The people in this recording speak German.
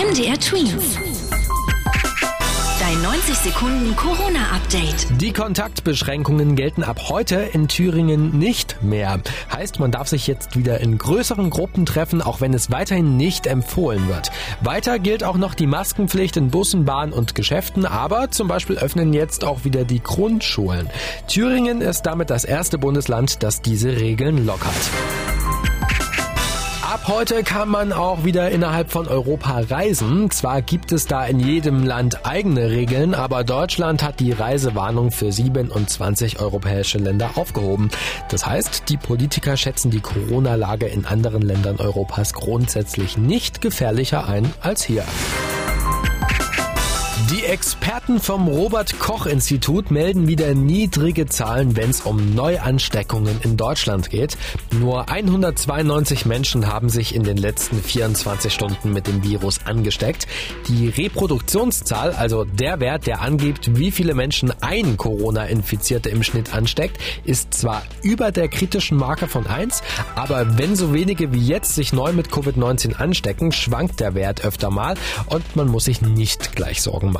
MDR Twins. Dein 90 Sekunden Corona-Update. Die Kontaktbeschränkungen gelten ab heute in Thüringen nicht mehr. Heißt, man darf sich jetzt wieder in größeren Gruppen treffen, auch wenn es weiterhin nicht empfohlen wird. Weiter gilt auch noch die Maskenpflicht in Bussen, Bahnen und Geschäften, aber zum Beispiel öffnen jetzt auch wieder die Grundschulen. Thüringen ist damit das erste Bundesland, das diese Regeln lockert. Heute kann man auch wieder innerhalb von Europa reisen. Zwar gibt es da in jedem Land eigene Regeln, aber Deutschland hat die Reisewarnung für 27 europäische Länder aufgehoben. Das heißt, die Politiker schätzen die Corona-Lage in anderen Ländern Europas grundsätzlich nicht gefährlicher ein als hier. Die Experten vom Robert Koch Institut melden wieder niedrige Zahlen, wenn es um Neuansteckungen in Deutschland geht. Nur 192 Menschen haben sich in den letzten 24 Stunden mit dem Virus angesteckt. Die Reproduktionszahl, also der Wert, der angibt, wie viele Menschen ein Corona-Infizierte im Schnitt ansteckt, ist zwar über der kritischen Marke von 1, aber wenn so wenige wie jetzt sich neu mit Covid-19 anstecken, schwankt der Wert öfter mal und man muss sich nicht gleich Sorgen machen